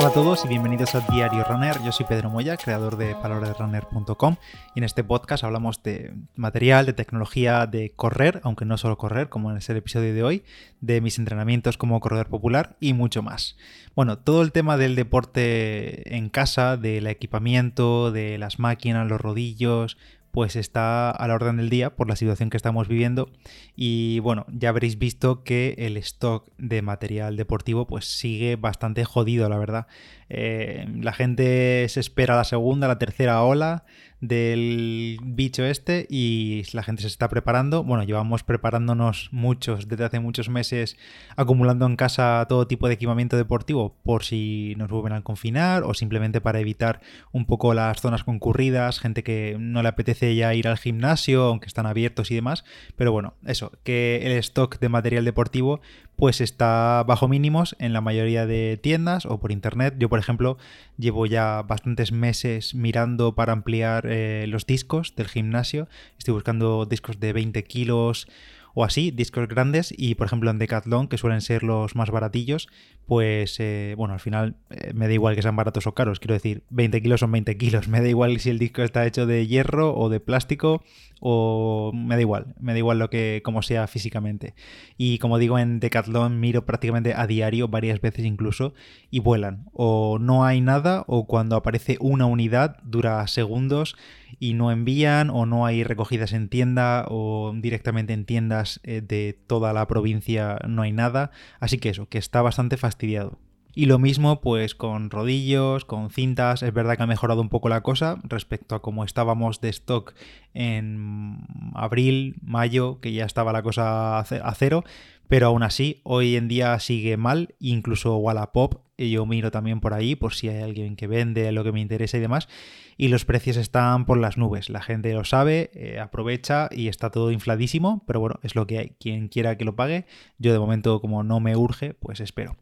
Hola a todos y bienvenidos a Diario Runner. Yo soy Pedro Moya, creador de palabrasrunner.com y en este podcast hablamos de material, de tecnología, de correr, aunque no solo correr, como es el episodio de hoy, de mis entrenamientos como corredor popular y mucho más. Bueno, todo el tema del deporte en casa, del equipamiento, de las máquinas, los rodillos, pues está a la orden del día por la situación que estamos viviendo y bueno, ya habréis visto que el stock de material deportivo pues sigue bastante jodido, la verdad. Eh, la gente se espera la segunda, la tercera ola del bicho este y la gente se está preparando. Bueno, llevamos preparándonos muchos desde hace muchos meses acumulando en casa todo tipo de equipamiento deportivo por si nos vuelven a confinar o simplemente para evitar un poco las zonas concurridas, gente que no le apetece ya ir al gimnasio aunque están abiertos y demás. Pero bueno, eso, que el stock de material deportivo pues está bajo mínimos en la mayoría de tiendas o por internet. Yo, por ejemplo, llevo ya bastantes meses mirando para ampliar eh, los discos del gimnasio. Estoy buscando discos de 20 kilos o así, discos grandes y por ejemplo en Decathlon, que suelen ser los más baratillos, pues eh, bueno, al final eh, me da igual que sean baratos o caros, quiero decir, 20 kilos son 20 kilos, me da igual si el disco está hecho de hierro o de plástico o me da igual, me da igual lo que como sea físicamente. Y como digo en Decathlon miro prácticamente a diario, varias veces incluso, y vuelan. O no hay nada o cuando aparece una unidad dura segundos y no envían o no hay recogidas en tienda o directamente en tiendas eh, de toda la provincia no hay nada. Así que eso, que está bastante fastidiado. Y lo mismo pues con rodillos, con cintas, es verdad que ha mejorado un poco la cosa respecto a cómo estábamos de stock en abril, mayo, que ya estaba la cosa a cero, pero aún así hoy en día sigue mal, incluso Wallapop, yo miro también por ahí por si hay alguien que vende lo que me interesa y demás, y los precios están por las nubes, la gente lo sabe, eh, aprovecha y está todo infladísimo, pero bueno, es lo que hay, quien quiera que lo pague, yo de momento como no me urge, pues espero.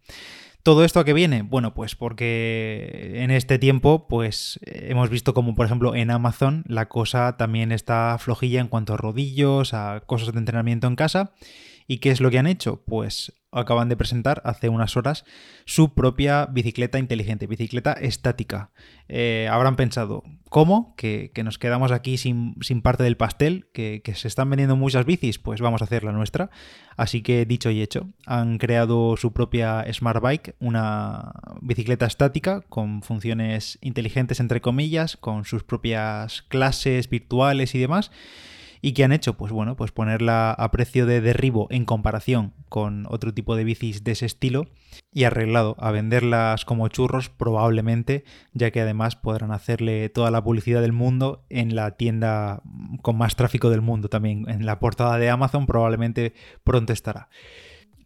¿Todo esto a qué viene? Bueno, pues porque en este tiempo, pues hemos visto como, por ejemplo, en Amazon la cosa también está flojilla en cuanto a rodillos, a cosas de entrenamiento en casa. ¿Y qué es lo que han hecho? Pues acaban de presentar hace unas horas su propia bicicleta inteligente, bicicleta estática. Eh, habrán pensado, ¿cómo? ¿Que, nos quedamos aquí sin, parte del pastel, que, se están vendiendo muchas bicis, pues vamos a hacer la nuestra. Así que dicho y hecho, han creado su propia Smart Bike, una bicicleta estática con funciones inteligentes entre comillas, con sus propias clases virtuales y demás ¿Y qué han hecho? Pues bueno, pues ponerla a precio de derribo en comparación con otro tipo de bicis de ese estilo y arreglado a venderlas como churros probablemente, ya que además podrán hacerle toda la publicidad del mundo en la tienda con más tráfico del mundo también. En la portada de Amazon probablemente pronto estará.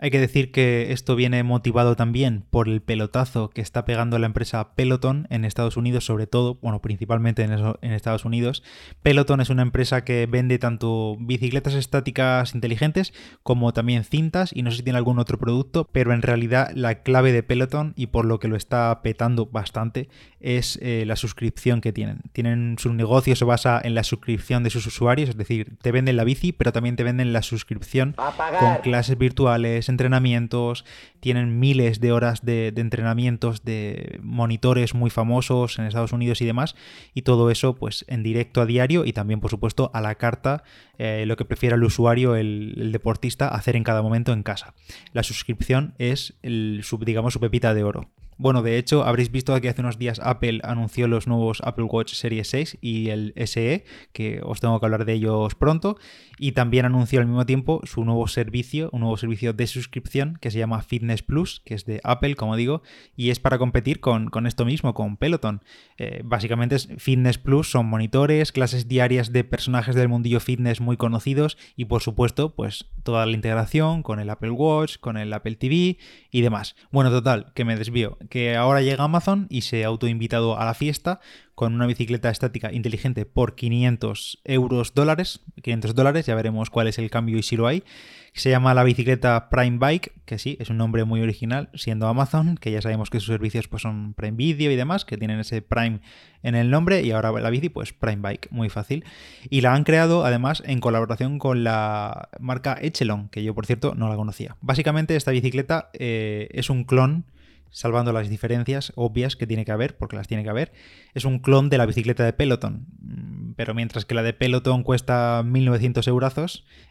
Hay que decir que esto viene motivado también por el pelotazo que está pegando la empresa Peloton en Estados Unidos, sobre todo, bueno, principalmente en, Estados Unidos. Peloton es una empresa que vende tanto bicicletas estáticas inteligentes como también cintas y no sé si tiene algún otro producto, pero en realidad la clave de Peloton y por lo que lo está petando bastante es eh, la suscripción que tienen. Tienen su negocio se basa en la suscripción de sus usuarios, es decir, te venden la bici, pero también te venden la suscripción con clases virtuales entrenamientos, tienen miles de horas de, entrenamientos de monitores muy famosos en Estados Unidos y demás, y todo eso pues en directo a diario y también por supuesto a la carta, eh, lo que prefiera el usuario, el, deportista, hacer en cada momento en casa. La suscripción es el, digamos, su pepita de oro. Bueno, de hecho, habréis visto que hace unos días Apple anunció los nuevos Apple Watch Series 6 y el SE, que os tengo que hablar de ellos pronto, y también anunció al mismo tiempo su nuevo servicio, un nuevo servicio de suscripción que se llama Fitness Plus, que es de Apple, como digo, y es para competir con, esto mismo, con Peloton. Eh, básicamente es Fitness Plus, son monitores, clases diarias de personajes del mundillo fitness muy conocidos y por supuesto, pues toda la integración con el Apple Watch, con el Apple TV y demás. Bueno, total, que me desvío que ahora llega Amazon y se ha autoinvitado a la fiesta con una bicicleta estática inteligente por 500 euros dólares, 500 dólares, ya veremos cuál es el cambio y si lo hay. Se llama la bicicleta Prime Bike, que sí, es un nombre muy original, siendo Amazon, que ya sabemos que sus servicios pues, son Prime Video y demás, que tienen ese Prime en el nombre, y ahora la bici, pues Prime Bike, muy fácil. Y la han creado además en colaboración con la marca Echelon, que yo por cierto no la conocía. Básicamente esta bicicleta eh, es un clon salvando las diferencias obvias que tiene que haber, porque las tiene que haber, es un clon de la bicicleta de Peloton. Mm, pero mientras que la de Peloton cuesta 1.900 euros,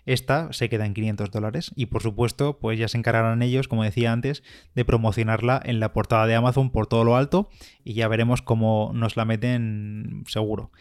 esta se queda en 500 dólares. Y por supuesto, pues ya se encargarán ellos, como decía antes, de promocionarla en la portada de Amazon por todo lo alto y ya veremos cómo nos la meten seguro.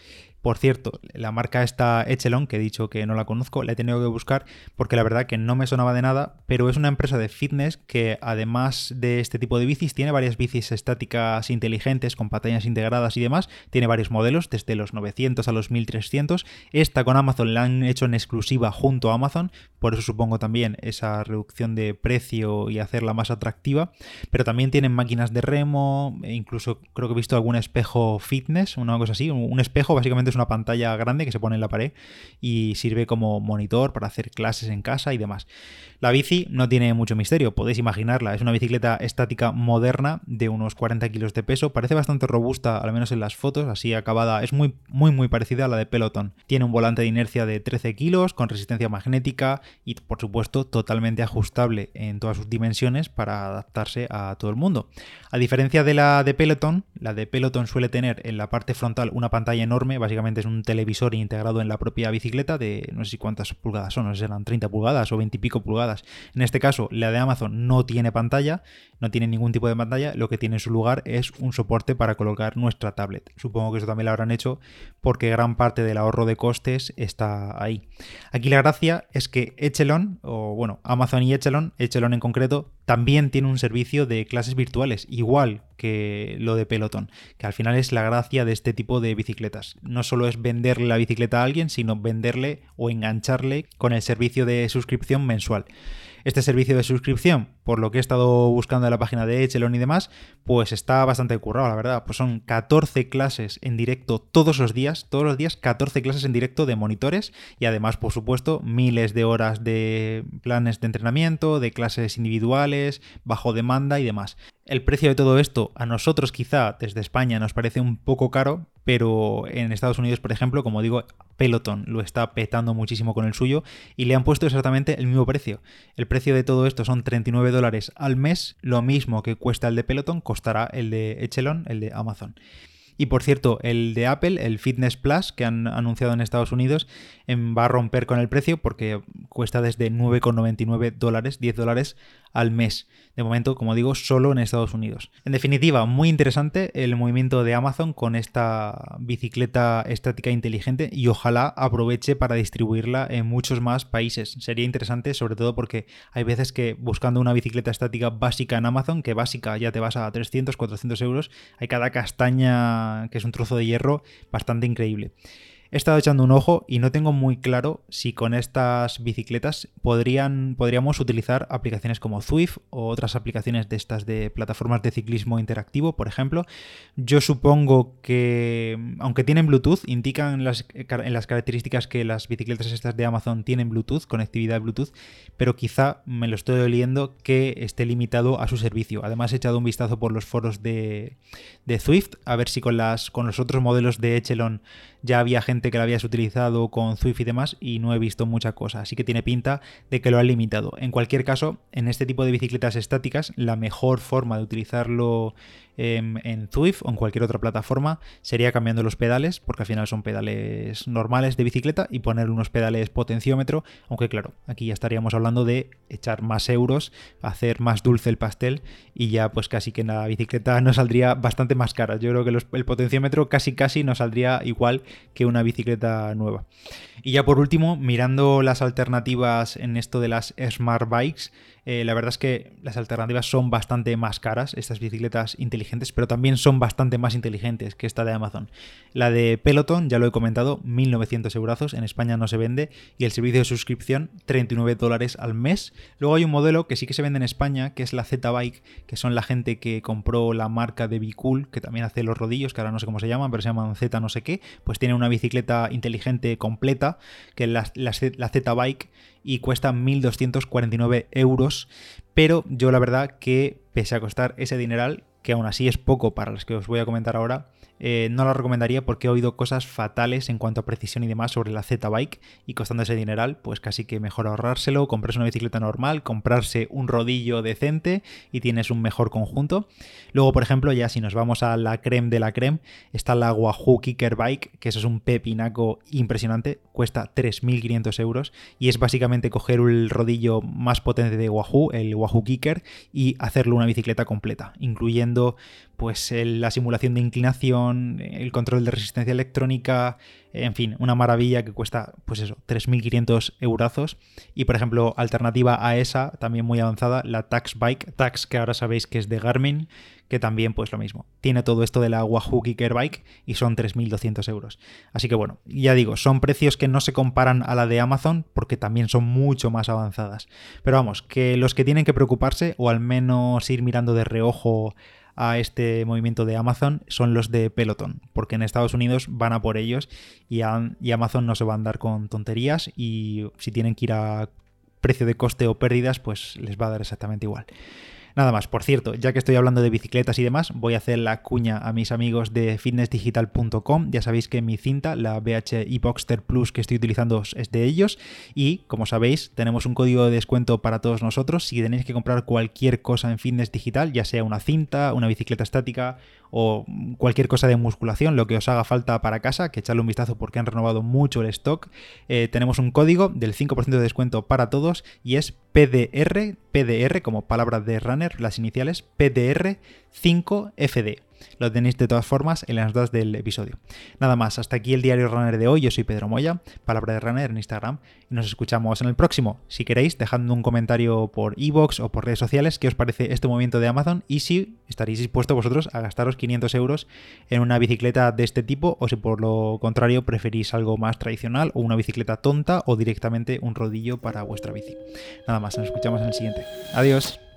Por cierto, la marca esta Echelon, que he dicho que no la conozco, la he tenido que buscar porque la verdad que no me sonaba de nada, pero es una empresa de fitness que además de este tipo de bicis tiene varias bicis estáticas inteligentes con pantallas integradas y demás, tiene varios modelos desde los 900 a los 1300. Esta con Amazon la han hecho en exclusiva junto a Amazon, por eso supongo también esa reducción de precio y hacerla más atractiva, pero también tienen máquinas de remo, e incluso creo que he visto algún espejo fitness, una cosa así, un espejo básicamente es una pantalla grande que se pone en la pared y sirve como monitor para hacer clases en casa y demás. La bici no tiene mucho misterio, podéis imaginarla. Es una bicicleta estática moderna de unos 40 kilos de peso. Parece bastante robusta, al menos en las fotos, así acabada. Es muy, muy, muy parecida a la de Peloton. Tiene un volante de inercia de 13 kilos con resistencia magnética y, por supuesto, totalmente ajustable en todas sus dimensiones para adaptarse a todo el mundo. A diferencia de la de Peloton, la de Peloton suele tener en la parte frontal una pantalla enorme, es un televisor integrado en la propia bicicleta de no sé si cuántas pulgadas son, no sé si eran 30 pulgadas o 20 y pico pulgadas en este caso, la de Amazon no tiene pantalla, no tiene ningún tipo de pantalla, lo que tiene en su lugar es un soporte para colocar nuestra tablet. Supongo que eso también lo habrán hecho porque gran parte del ahorro de costes está ahí. Aquí la gracia es que Echelon, o bueno, Amazon y Echelon, Echelon en concreto, también tiene un servicio de clases virtuales, igual que lo de Peloton, que al final es la gracia de este tipo de bicicletas. No solo es venderle la bicicleta a alguien, sino venderle o engancharle con el servicio de suscripción mensual. Este servicio de suscripción, por lo que he estado buscando en la página de Echelon y demás, pues está bastante currado, la verdad. Pues son 14 clases en directo todos los días, todos los días 14 clases en directo de monitores y además, por supuesto, miles de horas de planes de entrenamiento, de clases individuales, bajo demanda y demás. El precio de todo esto a nosotros quizá desde España nos parece un poco caro, pero en Estados Unidos, por ejemplo, como digo, Peloton lo está petando muchísimo con el suyo y le han puesto exactamente el mismo precio. El precio de todo esto son 39 dólares al mes, lo mismo que cuesta el de Peloton, costará el de Echelon, el de Amazon. Y por cierto, el de Apple, el Fitness Plus, que han anunciado en Estados Unidos, em, va a romper con el precio porque cuesta desde 9,99 dólares, 10 dólares al mes. De momento, como digo, solo en Estados Unidos. En definitiva, muy interesante el movimiento de Amazon con esta bicicleta estática inteligente y ojalá aproveche para distribuirla en muchos más países. Sería interesante, sobre todo porque hay veces que buscando una bicicleta estática básica en Amazon, que básica ya te vas a 300, 400 euros, hay cada castaña que es un trozo de hierro bastante increíble. He estado echando un ojo y no tengo muy claro si con estas bicicletas podrían, podríamos utilizar aplicaciones como Zwift o otras aplicaciones de estas de plataformas de ciclismo interactivo, por ejemplo. Yo supongo que, aunque tienen Bluetooth, indican las, en las características que las bicicletas estas de Amazon tienen Bluetooth, conectividad Bluetooth, pero quizá me lo estoy oliendo que esté limitado a su servicio. Además he echado un vistazo por los foros de, de Zwift a ver si con, las, con los otros modelos de Echelon ya había gente que la habías utilizado con Zwift y demás y no he visto mucha cosa, así que tiene pinta de que lo han limitado. En cualquier caso, en este tipo de bicicletas estáticas, la mejor forma de utilizarlo en Zwift o en cualquier otra plataforma sería cambiando los pedales, porque al final son pedales normales de bicicleta y poner unos pedales potenciómetro, aunque claro, aquí ya estaríamos hablando de echar más euros, hacer más dulce el pastel y ya pues casi que la bicicleta nos saldría bastante más cara. Yo creo que el potenciómetro casi casi nos saldría igual que una bicicleta nueva. Y ya por último, mirando las alternativas en esto de las smart bikes, eh, la verdad es que las alternativas son bastante más caras, estas bicicletas inteligentes, pero también son bastante más inteligentes que esta de Amazon. La de Peloton, ya lo he comentado, 1.900 euros, en España no se vende, y el servicio de suscripción, 39 dólares al mes. Luego hay un modelo que sí que se vende en España, que es la Z-Bike, que son la gente que compró la marca de Bicool, que también hace los rodillos, que ahora no sé cómo se llaman, pero se llaman Z no sé qué, pues tiene una bicicleta inteligente completa, que es la, la Z-Bike, y cuesta 1.249 euros. Pero yo la verdad que pese a costar ese dineral, que aún así es poco para los que os voy a comentar ahora, eh, no la recomendaría porque he oído cosas fatales en cuanto a precisión y demás sobre la Z-Bike y costando ese dineral, pues casi que mejor ahorrárselo, comprarse una bicicleta normal, comprarse un rodillo decente y tienes un mejor conjunto. Luego, por ejemplo, ya si nos vamos a la creme de la creme, está la Wahoo Kicker Bike, que eso es un pepinaco impresionante, cuesta 3.500 euros y es básicamente coger el rodillo más potente de Wahoo, el Wahoo Kicker, y hacerlo una bicicleta completa, incluyendo pues la simulación de inclinación, el control de resistencia electrónica, en fin, una maravilla que cuesta, pues eso, 3.500 eurazos. Y por ejemplo, alternativa a esa, también muy avanzada, la Tax Bike, Tax que ahora sabéis que es de Garmin, que también pues lo mismo. Tiene todo esto de la Wahoo Kicker Bike y son 3.200 euros. Así que bueno, ya digo, son precios que no se comparan a la de Amazon porque también son mucho más avanzadas. Pero vamos, que los que tienen que preocuparse o al menos ir mirando de reojo a este movimiento de Amazon son los de Peloton, porque en Estados Unidos van a por ellos y, Amazon no se va a andar con tonterías y si tienen que ir a precio de coste o pérdidas, pues les va a dar exactamente igual. Nada más, por cierto, ya que estoy hablando de bicicletas y demás, voy a hacer la cuña a mis amigos de fitnessdigital.com. Ya sabéis que mi cinta, la BH Boxster Plus que estoy utilizando es de ellos. Y como sabéis, tenemos un código de descuento para todos nosotros. Si tenéis que comprar cualquier cosa en fitness digital, ya sea una cinta, una bicicleta estática o cualquier cosa de musculación, lo que os haga falta para casa, que echarle un vistazo porque han renovado mucho el stock. Eh, tenemos un código del 5% de descuento para todos y es PDR, PDR como palabra de runner, las iniciales, PDR 5FD. Lo tenéis de todas formas en las notas del episodio. Nada más, hasta aquí el diario Runner de hoy. Yo soy Pedro Moya, palabra de Runner en Instagram, y nos escuchamos en el próximo. Si queréis, dejadme un comentario por iVoox o por redes sociales qué os parece este movimiento de Amazon y si estaréis dispuestos vosotros a gastaros 500 euros en una bicicleta de este tipo o si por lo contrario preferís algo más tradicional o una bicicleta tonta o directamente un rodillo para vuestra bici. Nada más, nos escuchamos en el siguiente. Adiós.